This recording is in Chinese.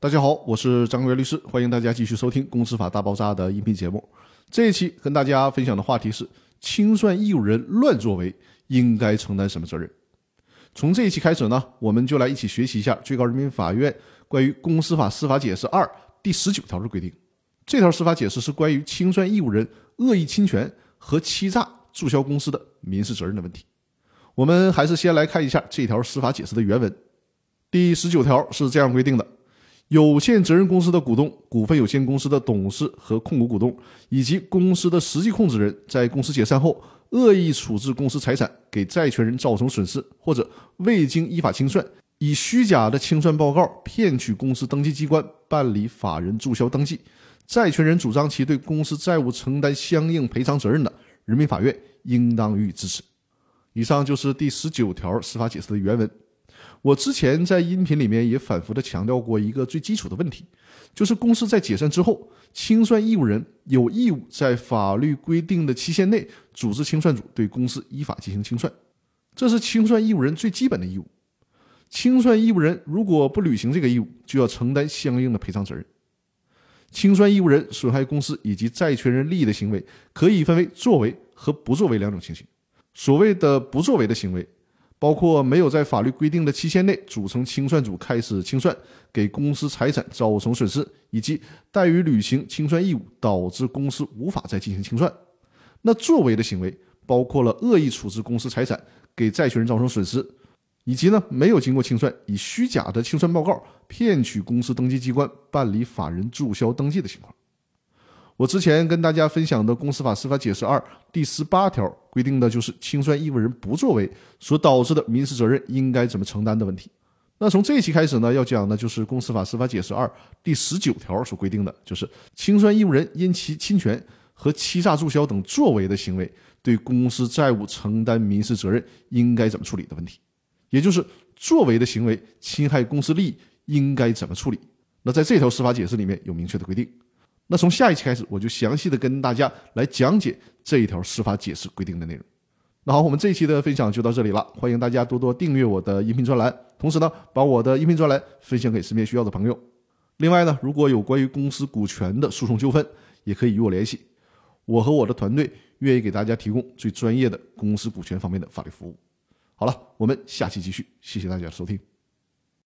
大家好，我是张国元律师，欢迎大家继续收听《公司法大爆炸》的音频节目。这一期跟大家分享的话题是：清算义务人乱作为应该承担什么责任？从这一期开始呢，我们就来一起学习一下最高人民法院关于《公司法司法解释二》第十九条的规定。这条司法解释是关于清算义务人恶意侵权和欺诈注销公司的民事责任的问题。我们还是先来看一下这条司法解释的原文。第十九条是这样规定的。有限责任公司的股东、股份有限公司的董事和控股股东，以及公司的实际控制人，在公司解散后恶意处置公司财产，给债权人造成损失，或者未经依法清算，以虚假的清算报告骗取公司登记机关办理法人注销登记，债权人主张其对公司债务承担相应赔偿责任的，人民法院应当予以支持。以上就是第十九条司法解释的原文。我之前在音频里面也反复的强调过一个最基础的问题，就是公司在解散之后，清算义务人有义务在法律规定的期限内组织清算组对公司依法进行清算，这是清算义务人最基本的义务。清算义务人如果不履行这个义务，就要承担相应的赔偿责任。清算义务人损害公司以及债权人利益的行为，可以分为作为和不作为两种情形。所谓的不作为的行为。包括没有在法律规定的期限内组成清算组开始清算，给公司财产造成损失，以及怠于履行清算义务导致公司无法再进行清算。那作为的行为包括了恶意处置公司财产，给债权人造成损失，以及呢没有经过清算，以虚假的清算报告骗取公司登记机关办理法人注销登记的情况。我之前跟大家分享的《公司法司法解释二》第十八条规定的就是清算义务人不作为所导致的民事责任应该怎么承担的问题。那从这一期开始呢，要讲的就是《公司法司法解释二》第十九条所规定的就是清算义务人因其侵权和欺诈注销等作为的行为，对公司债务承担民事责任应该怎么处理的问题。也就是作为的行为侵害公司利益应该怎么处理？那在这条司法解释里面有明确的规定。那从下一期开始，我就详细的跟大家来讲解这一条司法解释规定的内容。那好，我们这一期的分享就到这里了，欢迎大家多多订阅我的音频专栏，同时呢，把我的音频专栏分享给身边需要的朋友。另外呢，如果有关于公司股权的诉讼纠纷，也可以与我联系，我和我的团队愿意给大家提供最专业的公司股权方面的法律服务。好了，我们下期继续，谢谢大家收听。